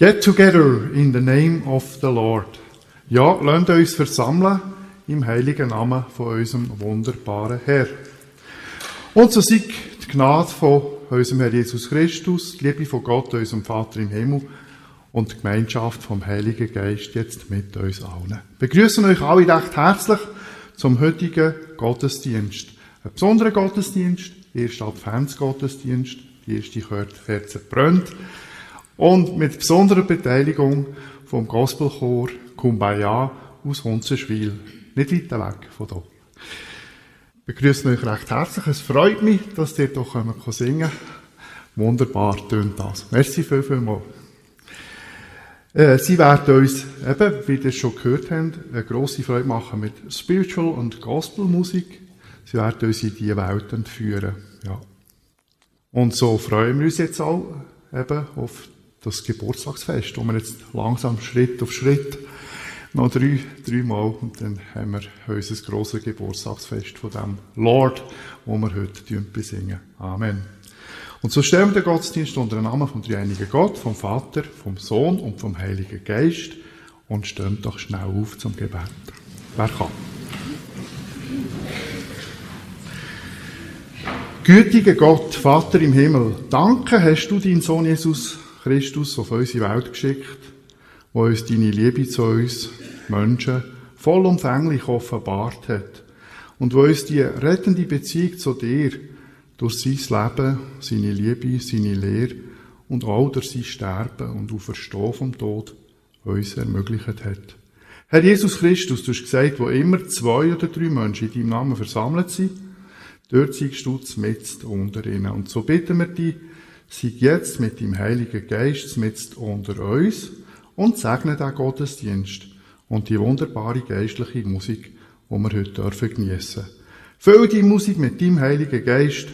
Get together in the name of the Lord. Ja, lasst uns versammeln im heiligen Namen von unserem wunderbaren Herr. Und so sei die Gnade von unserem Herr Jesus Christus, die Liebe von Gott, unserem Vater im Himmel und die Gemeinschaft vom Heiligen Geist jetzt mit uns allen. Begrüßen euch alle recht herzlich zum heutigen Gottesdienst. Ein besonderer Gottesdienst, erster Adventsgottesdienst, die erste Kerze brennt. Und mit besonderer Beteiligung vom Gospelchor Kumbaya aus Hunzenschwil. Nicht weit weg von hier. Wir begrüßen euch recht herzlich. Es freut mich, dass ihr hier singen könnt. Wunderbar tönt das. Merci viel, viel mal. Äh, sie werden uns, eben, wie ihr schon gehört habt, eine grosse Freude machen mit Spiritual- und Gospelmusik. Sie werden uns in diese Welt entführen. Ja. Und so freuen wir uns jetzt auch eben auf das Geburtstagsfest, wo wir jetzt langsam Schritt auf Schritt noch drei, drei Mal und dann haben wir unser grosses Geburtstagsfest von dem Lord, wo wir heute besingen. Amen. Und so stellen wir den Gottesdienst unter den Namen vom dreieinigen Gott, vom Vater, vom Sohn und vom Heiligen Geist und stehen doch schnell auf zum Gebet. Wer kann? Gütiger Gott, Vater im Himmel, danke hast du deinen Sohn Jesus Christus auf unsere Welt geschickt, wo uns deine Liebe zu uns, Menschen, vollumfänglich offenbart hat und wo uns die rettende Beziehung zu dir durch sein Leben, seine Liebe, seine Lehre und auch durch sein Sterben und Auferstehen vom Tod uns ermöglicht hat. Herr Jesus Christus, du hast gesagt, wo immer zwei oder drei Menschen in deinem Namen versammelt sind, dort siehst du mit unter ihnen. Und so bitten wir dich, sei jetzt mit dem Heiligen Geist mit unter uns und segne den Gottesdienst und die wunderbare geistliche Musik, die wir heute dürfen geniessen. Füll die Musik mit deinem Heiligen Geist,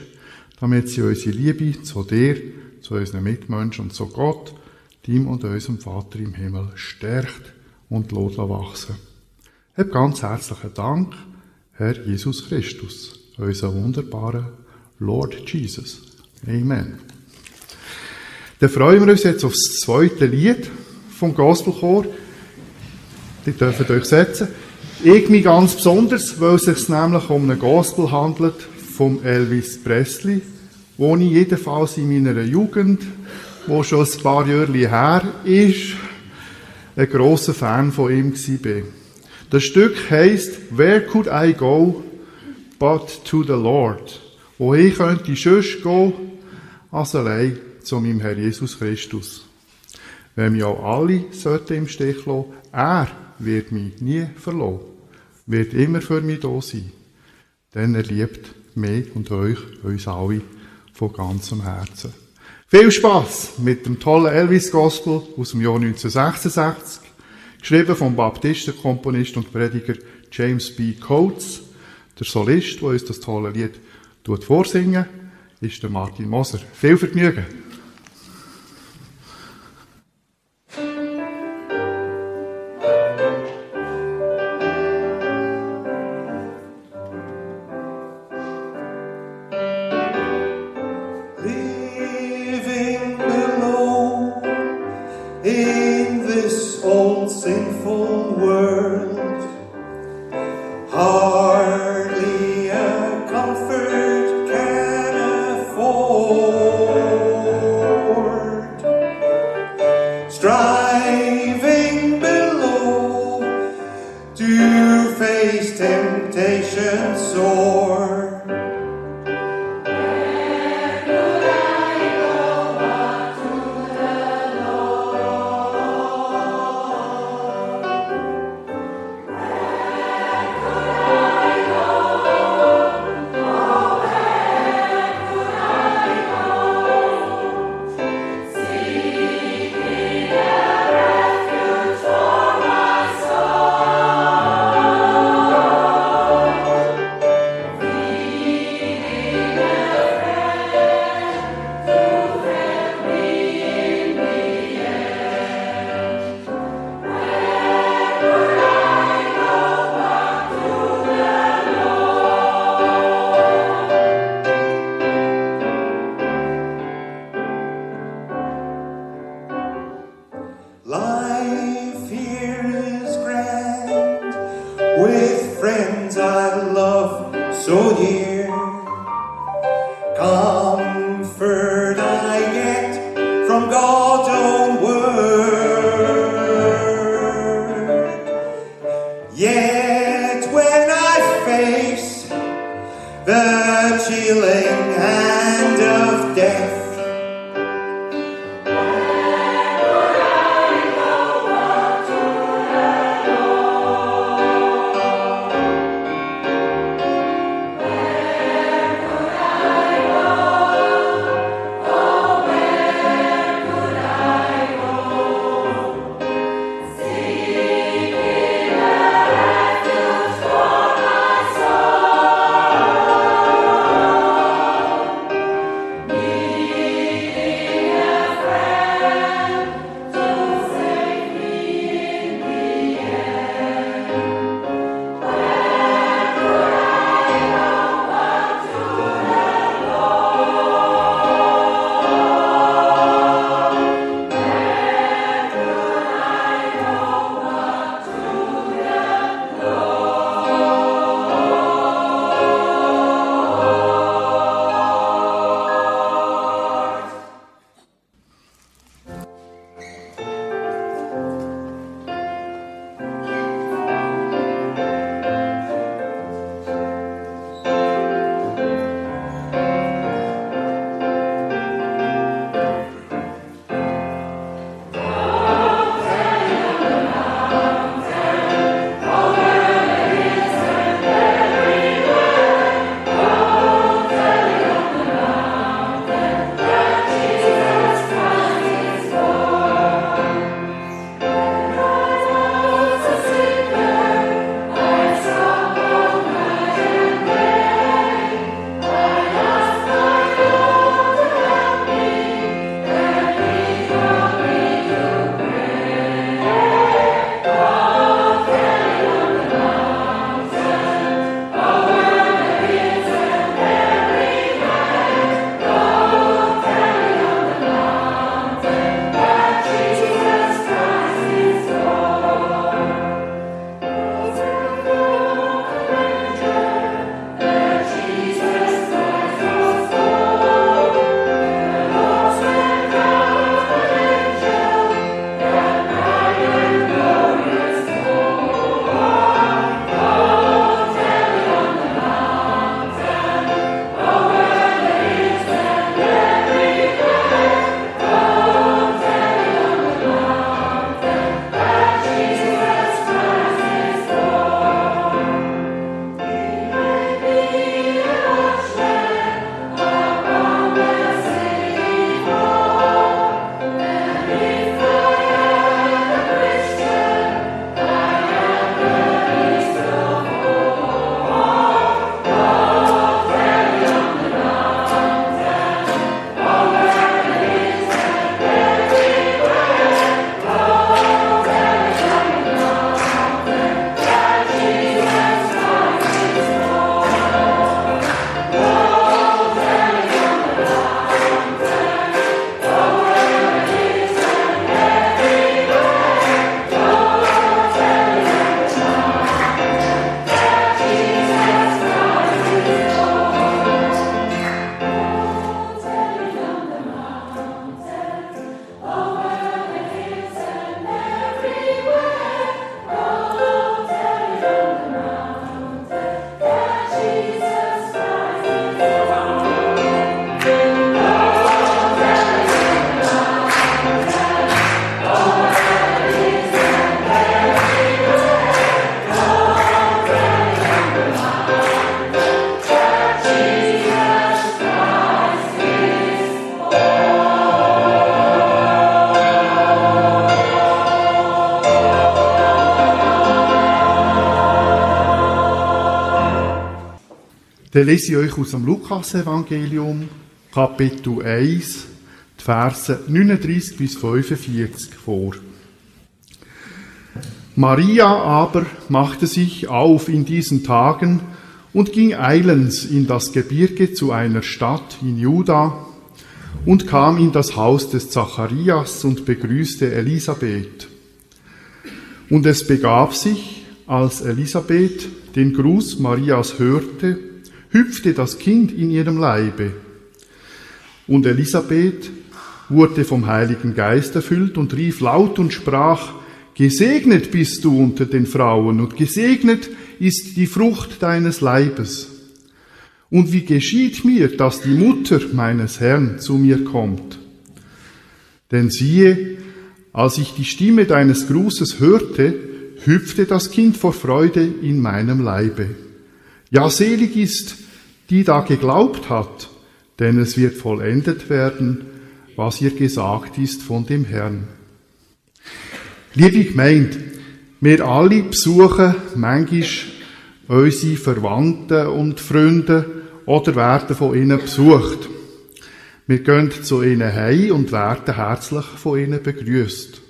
damit sie unsere Liebe zu dir, zu unseren Mitmenschen und zu Gott, dem und unserem Vater im Himmel stärkt und wachsen. Hab ganz herzlichen Dank, Herr Jesus Christus, unser wunderbarer Lord Jesus. Amen. Dann freuen wir uns jetzt auf das zweite Lied vom Gospelchor. Die dürfen euch setzen. Ich mich ganz besonders, weil es sich nämlich um einen Gospel handelt vom Elvis Presley, wo ich jedenfalls in meiner Jugend, wo schon ein paar Jahre her ist, ein grosser Fan von ihm war. Das Stück heisst Where could I go but to the Lord? Wohin könnte ich sonst gehen als allein zu meinem Herr Jesus Christus? Wenn wir auch alle sollten im Stich lassen, er wird mich nie verlassen, wird immer für mich da sein. Denn er liebt mich und euch, uns alle, von ganzem Herzen. Viel Spaß mit dem tollen Elvis Gospel aus dem Jahr 1966, geschrieben vom Baptistenkomponist und Prediger James B. Coates. Der Solist, der uns das tolle Lied vorsingen ist der Martin Moser. Viel Vergnügen! the chilling hand of death. Dann lese ich euch aus dem Lukas-Evangelium, Kapitel 1, die Verse 39 bis 45 vor. Maria aber machte sich auf in diesen Tagen und ging eilends in das Gebirge zu einer Stadt in Juda und kam in das Haus des Zacharias und begrüßte Elisabeth. Und es begab sich, als Elisabeth den Gruß Marias hörte, hüpfte das Kind in ihrem Leibe. Und Elisabeth wurde vom Heiligen Geist erfüllt und rief laut und sprach, Gesegnet bist du unter den Frauen und gesegnet ist die Frucht deines Leibes. Und wie geschieht mir, dass die Mutter meines Herrn zu mir kommt? Denn siehe, als ich die Stimme deines Grußes hörte, hüpfte das Kind vor Freude in meinem Leibe. Ja, selig ist, die da geglaubt hat, denn es wird vollendet werden, was ihr gesagt ist von dem Herrn. Liebe Gemeinde, wir alle besuchen manchmal unsere Verwandten und Freunde oder werden von ihnen besucht. Wir gehen zu ihnen heim und werden herzlich von ihnen begrüßt.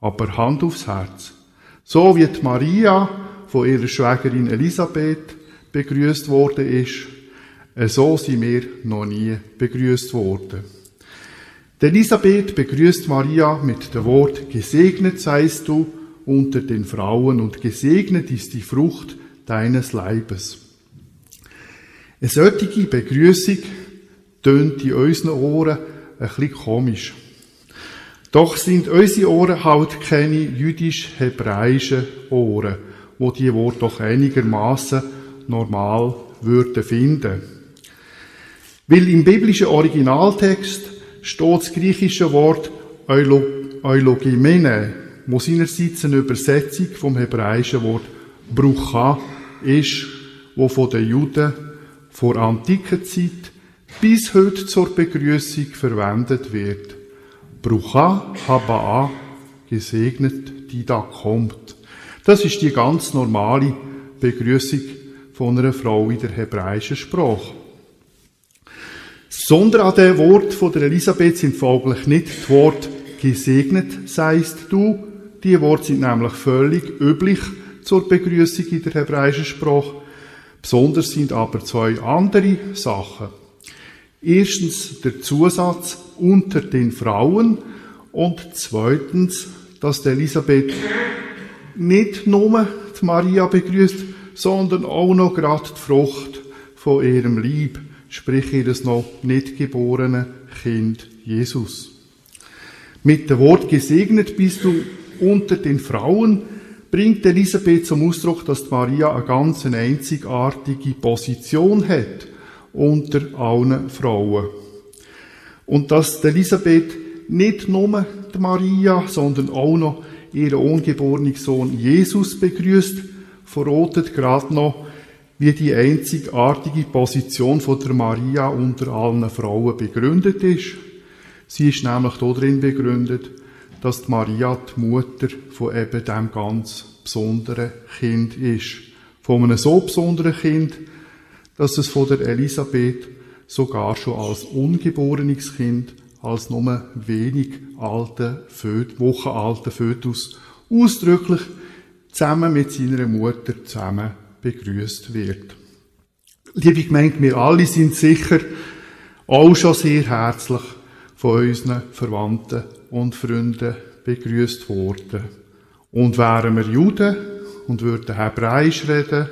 Aber Hand aufs Herz. So wie die Maria von ihrer Schwägerin Elisabeth begrüßt worden ist, so sind wir noch nie begrüßt worden. Elisabeth begrüßt Maria mit dem Wort, gesegnet seist du unter den Frauen und gesegnet ist die Frucht deines Leibes. Eine solche Begrüßung tönt in unseren Ohren ein bisschen komisch. Doch sind unsere Ohren halt keine jüdisch-hebräischen Ohren, wo die Worte doch einigermaßen normal würden finden. Weil im biblischen Originaltext steht das griechische Wort Eulogimene, wo seinerseits eine Übersetzung vom hebräischen Wort Brucha ist, wo von den Juden vor antiker Zeit bis heute zur Begrüßung verwendet wird. Brucha Haba'a, gesegnet, die da kommt. Das ist die ganz normale Begrüßung von einer Frau in der hebräischen Sprache. Sondern an dem Wort von der Elisabeth sind folglich nicht das Wort gesegnet seist du. Die Worte sind nämlich völlig üblich zur Begrüßung in der hebräischen Sprache. Besonders sind aber zwei andere Sachen. Erstens der Zusatz unter den Frauen und zweitens, dass die Elisabeth nicht nur die Maria begrüßt, sondern auch noch gerade die Frucht von ihrem Lieb sprich ihres noch nicht geborenen Kind Jesus. Mit dem Wort gesegnet bist du unter den Frauen bringt Elisabeth zum Ausdruck, dass Maria eine ganz einzigartige Position hat unter allen Frauen. Und dass Elisabeth nicht nur die Maria, sondern auch noch ihren ungeborenen Sohn Jesus begrüßt, verrotet gerade noch wie die einzigartige Position von der Maria unter allen Frauen begründet ist. Sie ist nämlich darin begründet, dass die Maria die Mutter von eben dem ganz besonderen Kind ist. Von einem so besonderen Kind, dass es von der Elisabeth sogar schon als ungeborenes Kind, als nur wenig alte Wochen alten Fötus ausdrücklich zusammen mit seiner Mutter zusammen begrüßt wird. Liebe Gemeinde, wir alle sind sicher auch schon sehr herzlich von unseren Verwandten und Freunden begrüßt worden. Und wären wir Juden und würden Hebräisch reden,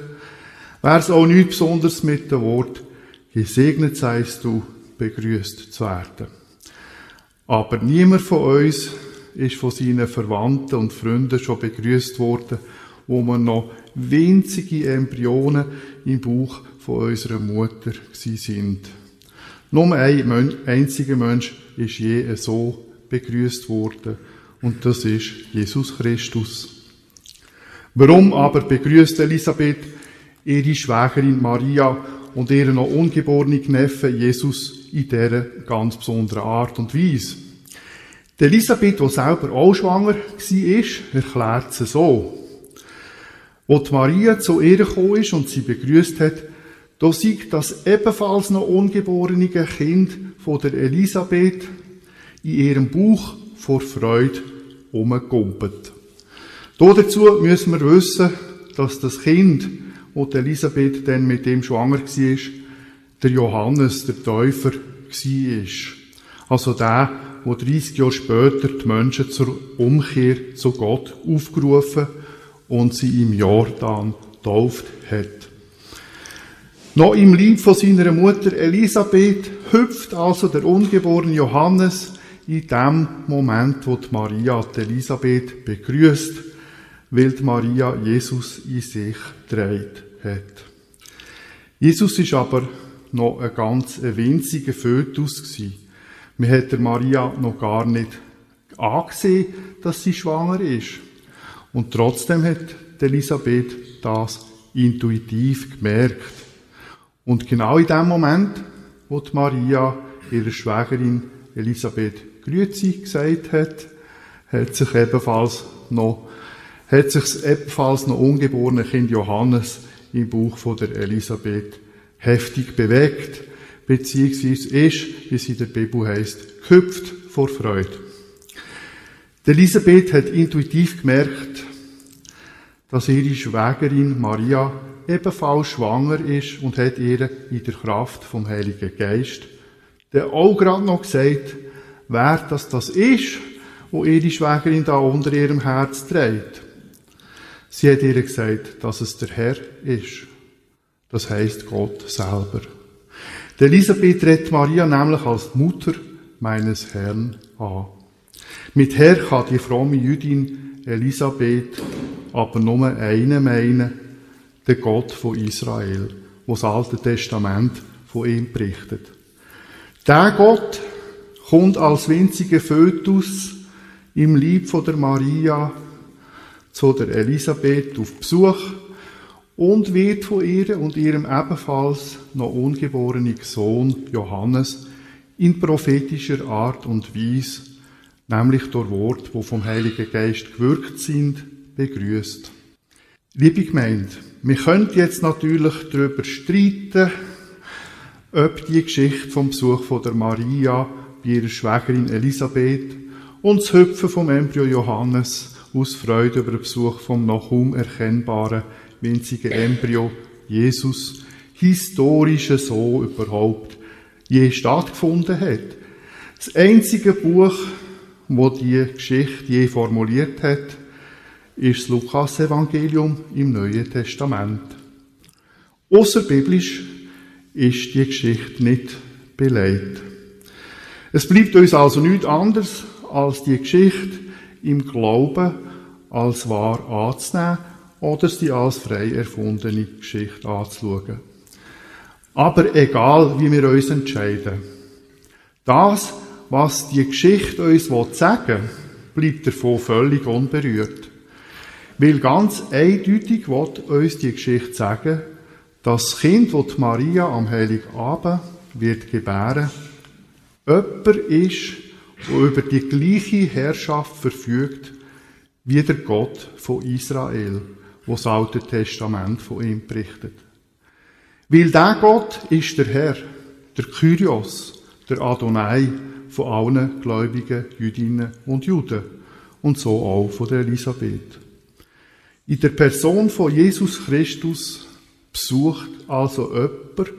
wäre es auch nichts Besonderes mit dem Wort gesegnet seist du, begrüßt zu werden. Aber niemand von uns ist von seinen Verwandten und Freunden schon begrüßt worden, wo man noch winzige Embryonen im Bauch von unserer Mutter sind. Nur ein einziger Mensch ist je so begrüßt worden und das ist Jesus Christus. Warum aber begrüßt Elisabeth ihre Schwägerin Maria und ihren noch ungeborenen Neffen Jesus in dieser ganz besonderen Art und Weise? Die Elisabeth, die selber auch schwanger war, erklärt sie so. Wo die Maria zu ihr gekommen ist und sie begrüßt hat, Da sieht das ebenfalls noch ungeborene Kind von der Elisabeth in ihrem Buch vor Freude umgekumpelt. Dazu müssen wir wissen, dass das Kind, wo Elisabeth dann mit dem schwanger war, der Johannes, der Täufer, war. Also der, wo 30 Jahre später die Menschen zur Umkehr zu Gott aufgerufen und sie im Jordan tauft hat. Noch im Lieb von seiner Mutter Elisabeth hüpft also der ungeborene Johannes in dem Moment, wo die Maria die Elisabeth begrüßt, weil die Maria Jesus in sich dreht hat. Jesus ist aber noch ein ganz winziger Fötus gewesen. Man hat der Maria noch gar nicht angesehen, dass sie schwanger ist. Und trotzdem hat Elisabeth das intuitiv gemerkt. Und genau in dem Moment, wo Maria ihrer Schwägerin Elisabeth Grüezi gesagt hat, hat sich ebenfalls noch, hat sich ebenfalls noch ungeborene Kind Johannes im Buch von der Elisabeth heftig bewegt, beziehungsweise ist, wie es in der Bibel heißt, gehüpft vor Freude. Elisabeth hat intuitiv gemerkt, dass ihre Schwägerin Maria ebenfalls schwanger ist und hat ihr in der Kraft vom Heiligen Geist der auch gerade noch gesagt, wer das das ist, wo ihre Schwägerin da unter ihrem Herz trägt. Sie hat ihr gesagt, dass es der Herr ist. Das heißt Gott selber. Die Elisabeth redet Maria nämlich als Mutter meines Herrn an. Mit Herr kann die fromme Jüdin Elisabeth aber nur einen meinen, der Gott von Israel, wo das Alte Testament von ihm berichtet. Der Gott kommt als winziger Fötus im Lieb von der Maria zu der Elisabeth auf Besuch und wird von ihr und ihrem ebenfalls noch ungeborenen Sohn Johannes in prophetischer Art und Weise, nämlich durch Wort, wo vom Heiligen Geist gewirkt sind, begrüßt. Liebe Gemeinde, wir können jetzt natürlich darüber streiten, ob die Geschichte vom Besuch von der Maria bei ihrer Schwägerin Elisabeth und das Hüpfen vom Embryo Johannes aus Freude über den Besuch vom noch kaum erkennbaren winzigen Embryo Jesus historisch so überhaupt je stattgefunden hat. Das einzige Buch, wo die Geschichte je formuliert hat, ist das Lukas-Evangelium im Neuen Testament. Außerbiblisch ist die Geschichte nicht beleidigt. Es bleibt uns also nichts anderes, als die Geschichte im Glauben als wahr anzunehmen oder sie als frei erfundene Geschichte anzuschauen. Aber egal, wie wir uns entscheiden, das, was die Geschichte uns sagen will, bleibt davon völlig unberührt. Weil ganz eindeutig wird uns die Geschichte sagen, das Kind, das Maria am Heiligabend wird gebären, jemand ist, der über die gleiche Herrschaft verfügt wie der Gott von Israel, wo das Alte Testament von ihm berichtet. Weil der Gott ist der Herr, der Kyrios, der Adonai von allen gläubigen Jüdinnen und Juden und so auch von der Elisabeth. In der Person von Jesus Christus besucht also jemand,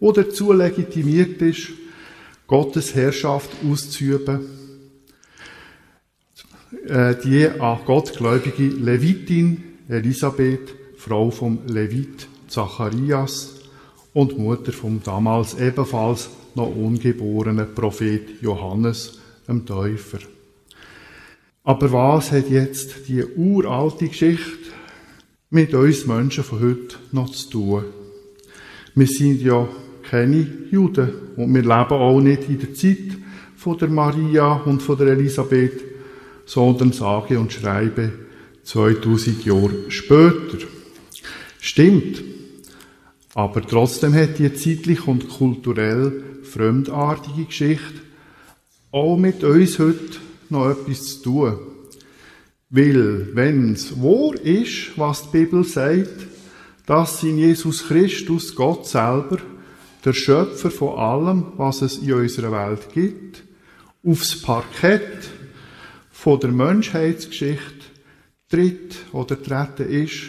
der dazu legitimiert ist, Gottes Herrschaft auszuüben, äh, die an Gott gläubige Levitin Elisabeth, Frau vom Levit Zacharias und Mutter vom damals ebenfalls noch ungeborenen Prophet Johannes, dem Täufer. Aber was hat jetzt die uralte Geschichte mit uns Menschen von heute noch zu tun. Wir sind ja keine Juden und wir leben auch nicht in der Zeit von der Maria und von der Elisabeth, sondern sage und schreibe 2000 Jahre später. Stimmt. Aber trotzdem hat die zeitlich und kulturell fremdartige Geschichte auch mit uns heute noch etwas zu tun. Weil, wenn es wahr ist, was die Bibel sagt, dass in Jesus Christus Gott selber, der Schöpfer von allem, was es in unserer Welt gibt, aufs Parkett von der Menschheitsgeschichte tritt oder treten ist,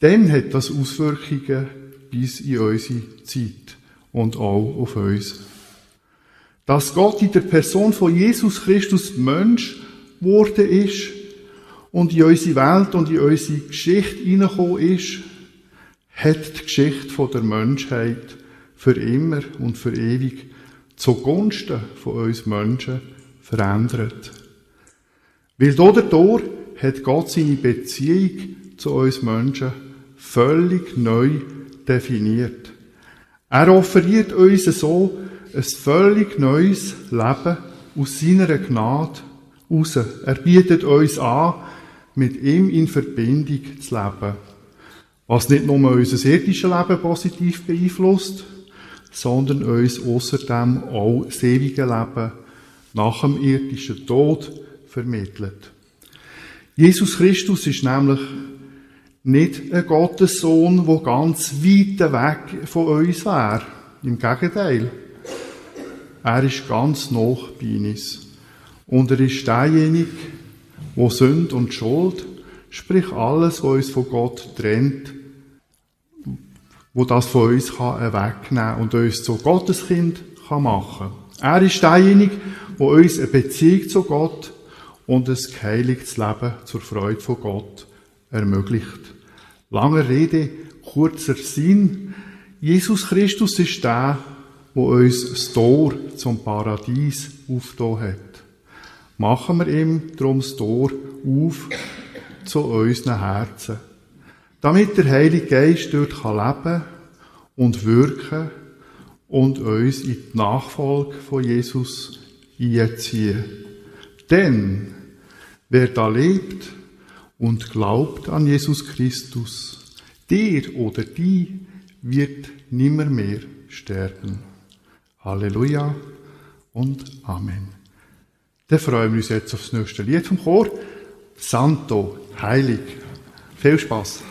dann hat das Auswirkungen bis in unsere Zeit und auch auf uns. Dass Gott in der Person von Jesus Christus Mensch wurde ist und in unsere Welt und in unsere Geschichte hineingekommen ist, hat die Geschichte der Menschheit für immer und für ewig zugunsten von uns Menschen verändert. Weil dadurch hat Gott seine Beziehung zu uns Menschen völlig neu definiert. Er offeriert uns so ein völlig neues Leben aus seiner Gnade raus. Er bietet uns an, mit ihm in Verbindung zu leben. Was nicht nur unser irdisches Leben positiv beeinflusst, sondern uns außerdem auch das ewige Leben nach dem irdischen Tod vermittelt. Jesus Christus ist nämlich nicht ein Gottessohn, der ganz weit weg von uns wäre. Im Gegenteil. Er ist ganz nah bei uns. Und er ist derjenige, wo Sünd und Schuld, sprich alles, was uns von Gott trennt, wo das von uns kann wegnehmen und uns zu Gotteskind kann machen. Er ist derjenige, wo uns eine Beziehung zu Gott und ein geheiligtes Leben zur Freude von Gott ermöglicht. Lange Rede, kurzer Sinn. Jesus Christus ist der, wo uns das Tor zum Paradies aufgetan hat. Machen wir ihm darum das Tor auf zu unseren Herzen. Damit der Heilige Geist dort leben kann und wirken und uns in die Nachfolge von Jesus einziehen. Denn wer da lebt und glaubt an Jesus Christus, der oder die wird nimmer mehr sterben. Halleluja und Amen. Dann freuen wir uns jetzt aufs nächste Lied vom Chor. Santo, heilig. Viel Spaß.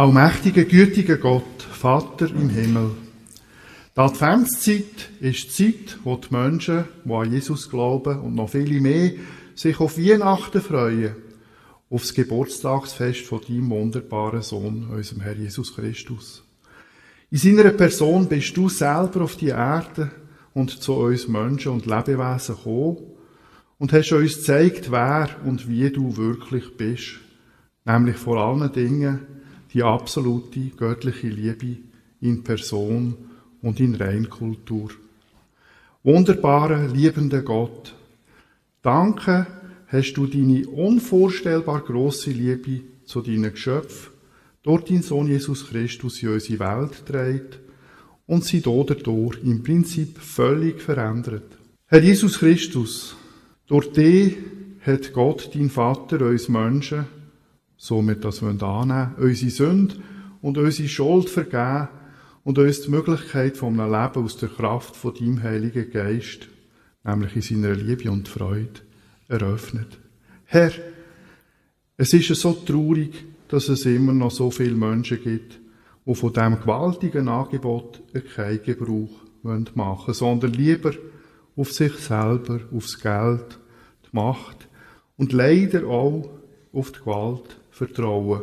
Allmächtiger, gütiger Gott, Vater im Himmel. Die Adventszeit ist die Zeit, wo die Menschen, die an Jesus glauben und noch viele mehr, sich auf Weihnachten freuen, auf das Geburtstagsfest von deinem wunderbaren Sohn, unserem Herr Jesus Christus. In seiner Person bist du selber auf die Erde und zu uns Menschen und Lebewesen gekommen und hast uns gezeigt, wer und wie du wirklich bist. Nämlich vor allen Dingen die absolute göttliche Liebe in Person und in Reinkultur. Wunderbarer, liebender Gott, danke hast du deine unvorstellbar große Liebe zu deinen Geschöpfen durch deinen Sohn Jesus Christus in unsere Welt trägt und sie dadurch im Prinzip völlig verändert. Herr Jesus Christus, durch dich hat Gott, dein Vater, uns Menschen so wir das annehmen unsere Sünde und unsere Schuld vergeben und uns die Möglichkeit von einem Leben aus der Kraft von deinem Heiligen Geist, nämlich in seiner Liebe und Freude, eröffnet. Herr, es ist so traurig, dass es immer noch so viele Menschen gibt, die von diesem gewaltigen Angebot keinen Gebrauch machen wollen, sondern lieber auf sich selber, aufs Geld, die Macht und leider auch auf die Gewalt vertrauen.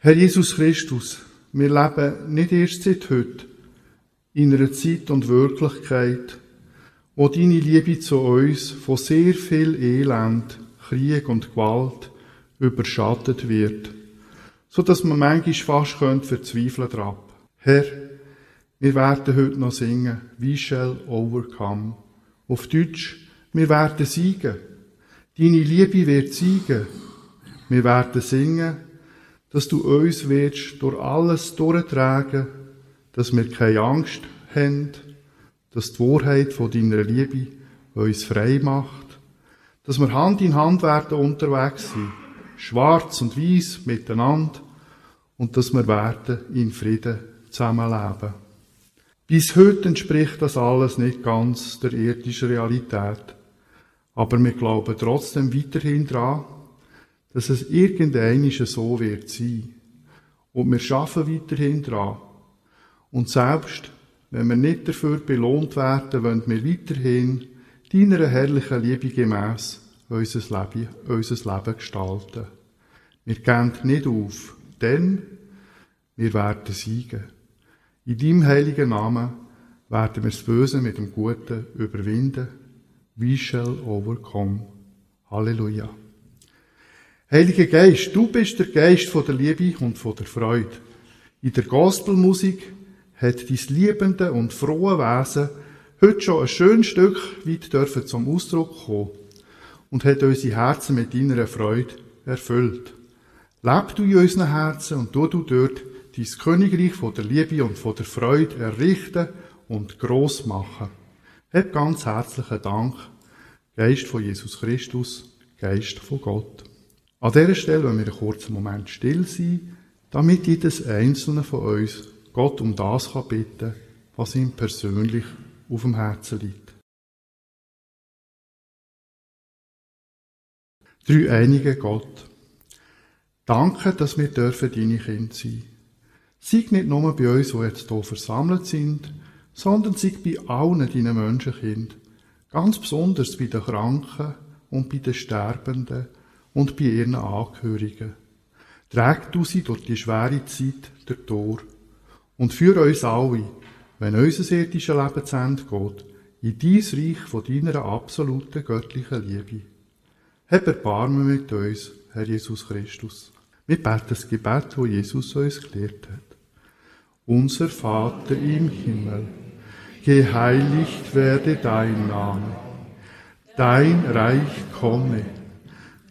Herr Jesus Christus, wir leben nicht erst seit heute in einer Zeit und Wirklichkeit, wo deine Liebe zu uns von sehr viel Elend, Krieg und Gewalt überschattet wird, so dass man manchmal fast könnte verzweifeln dran. Herr, wir werden heute noch singen, We shall overcome. Auf Deutsch, wir werden siegen. Deine Liebe wird siegen wir werden singen, dass du uns willst durch alles durchtragen, dass wir keine Angst haben, dass die Wahrheit von deiner Liebe uns frei macht, dass wir Hand in Hand werden unterwegs sind, schwarz und weiß miteinander und dass wir werden in Frieden zusammenleben. Bis heute entspricht das alles nicht ganz der irdischen Realität, aber wir glauben trotzdem weiterhin daran, dass es irgendein so wird sein. Und wir schaffen weiterhin dran. Und selbst wenn wir nicht dafür belohnt werden, wollen wir weiterhin deiner herrlichen Liebe gemäss unser Leben, unser Leben gestalten. Wir gehen nicht auf, denn wir werden siegen. In deinem heiligen Namen werden wir das Böse mit dem Guten überwinden. We shall overcome. Halleluja. Heiliger Geist, du bist der Geist von der Liebe und von der Freude. In der Gospelmusik hat dein liebende und frohe Wesen heute schon ein schönes Stück weit dürfen zum Ausdruck kommen und hat unsere Herzen mit deiner Freude erfüllt. Leb du in unseren Herzen und tu du dort dein Königreich von der Liebe und von der Freude errichten und gross machen. Hab ganz herzlichen Dank, Geist von Jesus Christus, Geist von Gott. An dieser Stelle wollen wir einen kurzen Moment still sein, damit jedes einzelne von uns Gott um das kann bitten, was ihm persönlich auf dem Herzen liegt. Drei einige Gott. Danke, dass wir dürfen deine Kinder sein. Sei nicht nur bei uns, die jetzt hier versammelt sind, sondern sei bei allen deinen Menschenkind. Ganz besonders bei den Kranken und bei den Sterbenden und bei ihren Angehörigen. Träg du sie durch die schwere Zeit der Tor und führe uns alle, wenn unser irdisches Leben zu Ende geht, in dies Reich von deiner absoluten göttlichen Liebe. Hab Erbarmen mit uns, Herr Jesus Christus. Wir beten das Gebet, das Jesus uns gelehrt hat. Unser Vater im Himmel, geheiligt werde dein Name, dein Reich komme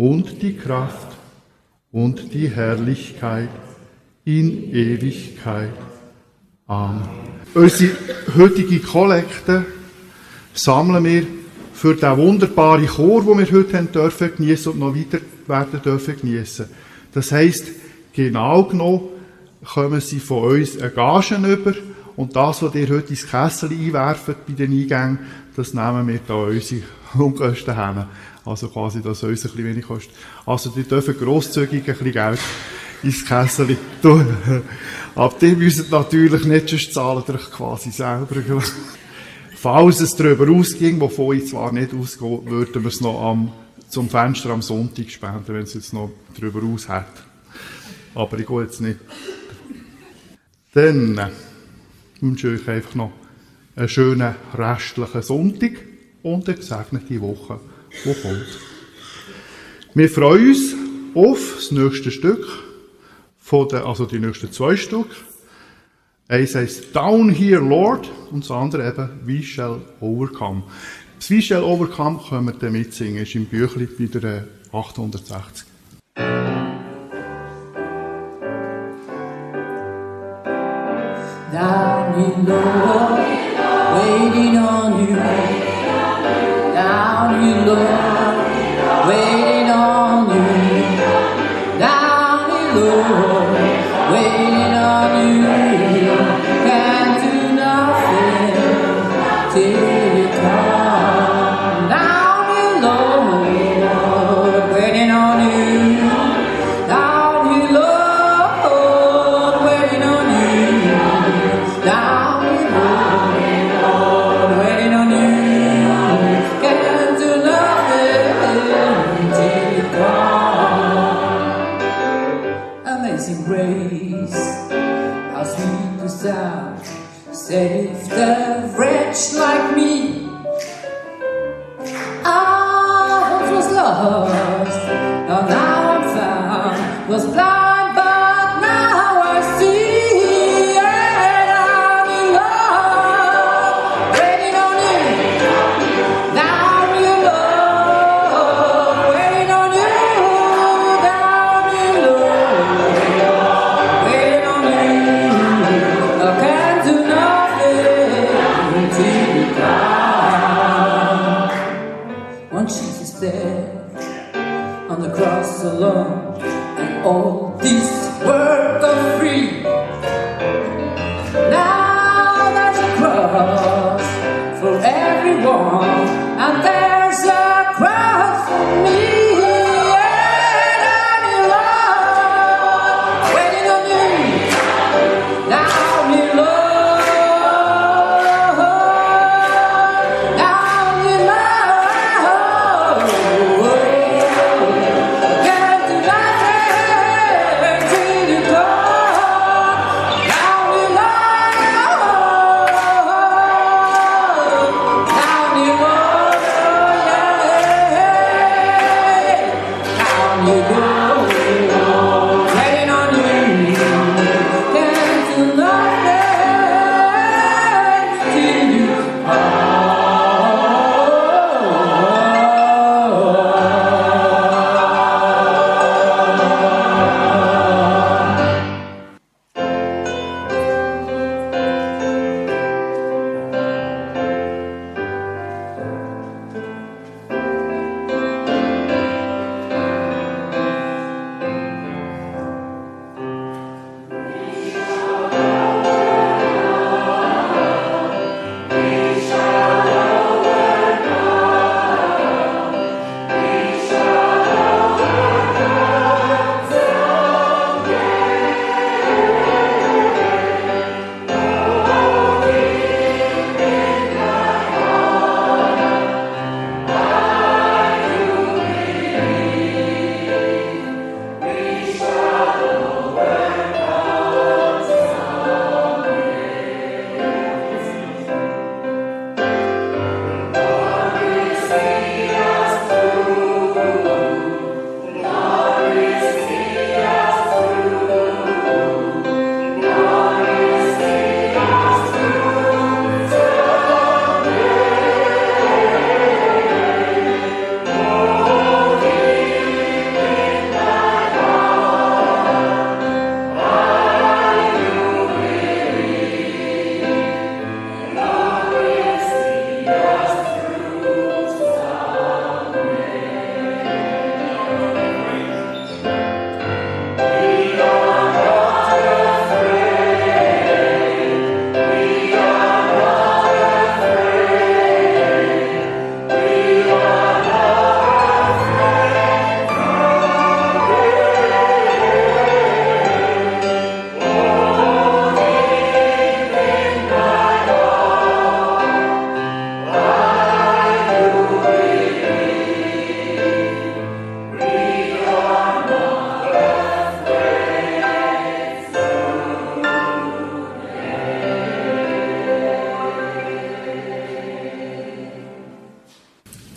und die Kraft und die Herrlichkeit in Ewigkeit. Amen. Unsere heutige Kollekte sammeln wir für den wunderbaren Chor, den wir heute haben dürfen geniessen und noch weiter werden dürfen geniessen. Das heisst, genau genommen kommen sie von uns eine Gagen über und das, was ihr heute ins Kessel einwerft bei den Eingängen, das nehmen wir da unsere Unkosten haben. Also quasi, dass uns ein bisschen wenig kostet. Also, die dürfen grosszügig ein bisschen Geld ins Kessel tun. Aber die müssen natürlich nicht, sonst zahlen euch quasi selber. Falls es darüber ausging, wovon ich zwar nicht ausgehe, würden wir es noch am, zum Fenster am Sonntag spenden, wenn es jetzt noch darüber aus hat. Aber ich gehe jetzt nicht. Dann wünsche ich euch einfach noch einen schönen restlichen Sonntag und eine gesegnete Woche, die kommt. Wir freuen uns auf das nächste Stück, von der, also die nächsten zwei Stück. Eins heißt Down Here Lord und das andere eben We Shall Overcome. Das We Shall Overcome können wir dann mitsingen, ist im Büchlein bei der 860. Down in Lord, waiting on you. Down in Lord,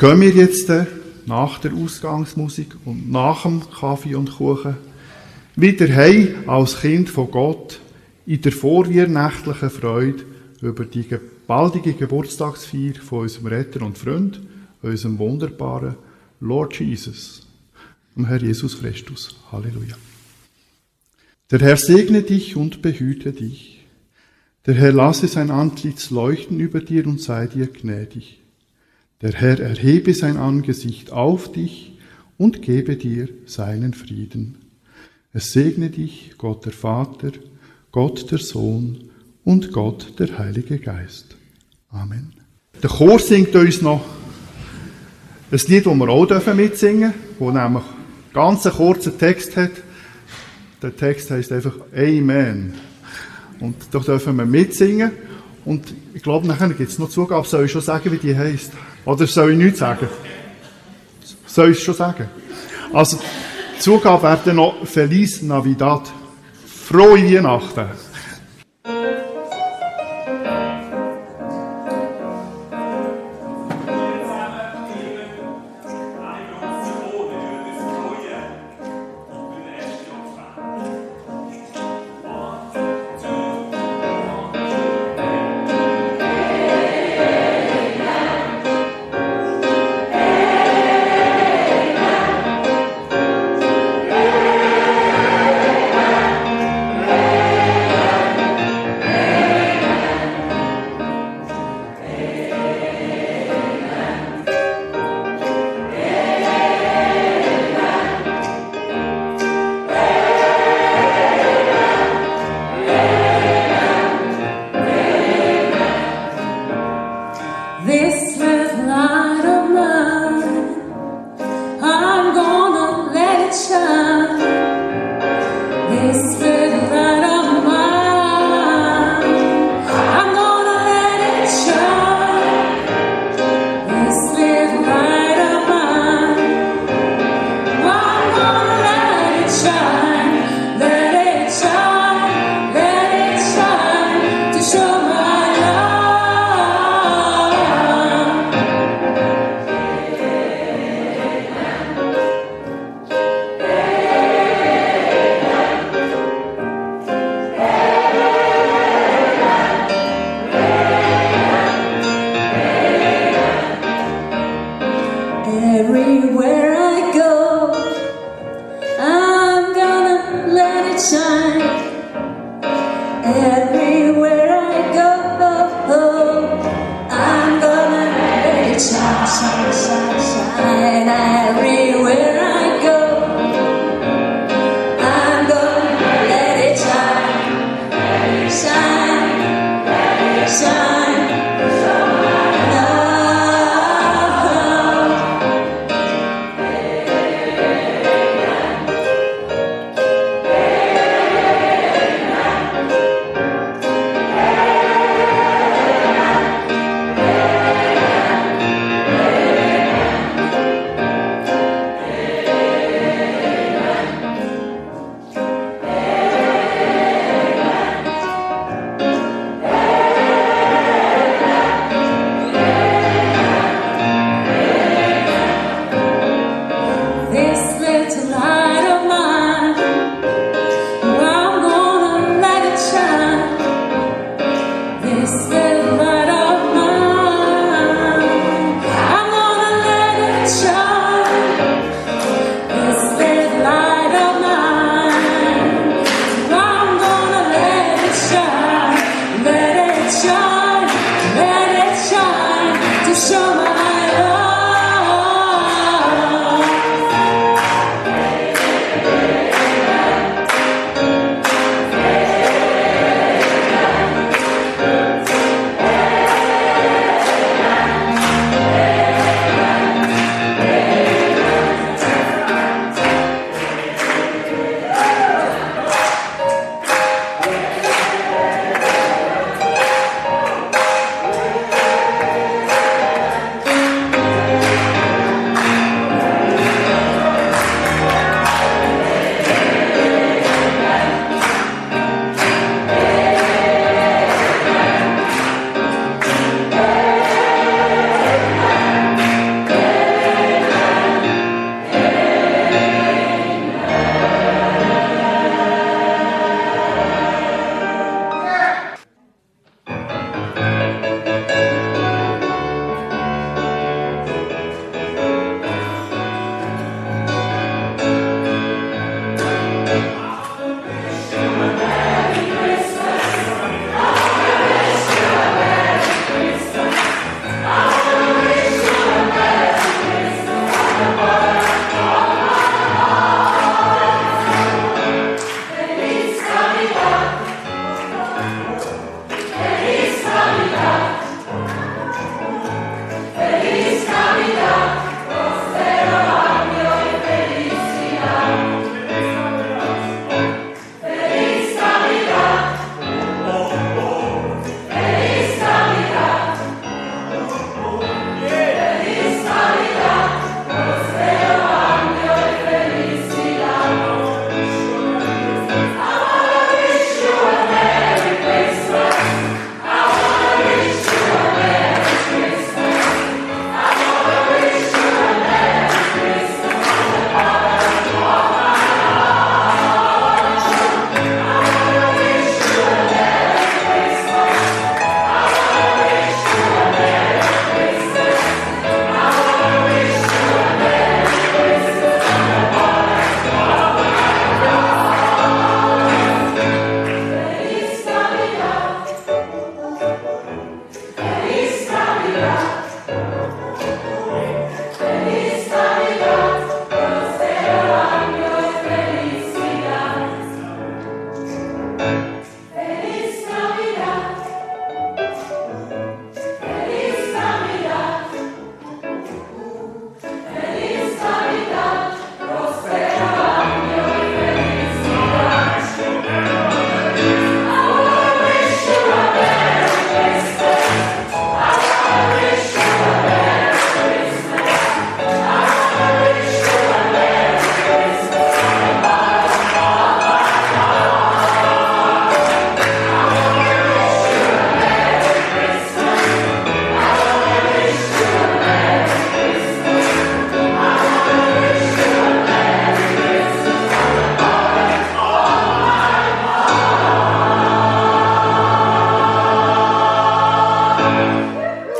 gehen wir jetzt äh, nach der Ausgangsmusik und nach dem Kaffee und Kuchen wieder heim als Kind von Gott in der vorweihnachtlichen Freude über die baldige Geburtstagsfeier von unserem Retter und Freund, unserem wunderbaren Lord Jesus, dem Herr Jesus Christus. Halleluja. Der Herr segne dich und behüte dich. Der Herr lasse sein Antlitz leuchten über dir und sei dir gnädig. Der Herr erhebe sein Angesicht auf dich und gebe dir seinen Frieden. Es segne dich Gott der Vater, Gott der Sohn und Gott der Heilige Geist. Amen. Der Chor singt uns noch ein Lied, das wir auch mitsingen dürfen, das nämlich ganz einen kurzen Text hat. Der Text heißt einfach Amen. Und da dürfen wir mitsingen. Und ich glaube, nachher gibt es noch Zugabe. Soll ich schon sagen, wie die heißt? Oder soll ich nichts sagen? Soll ich es schon sagen? Also, Zugabe wäre noch Feliz Navidad. Frohe Weihnachten.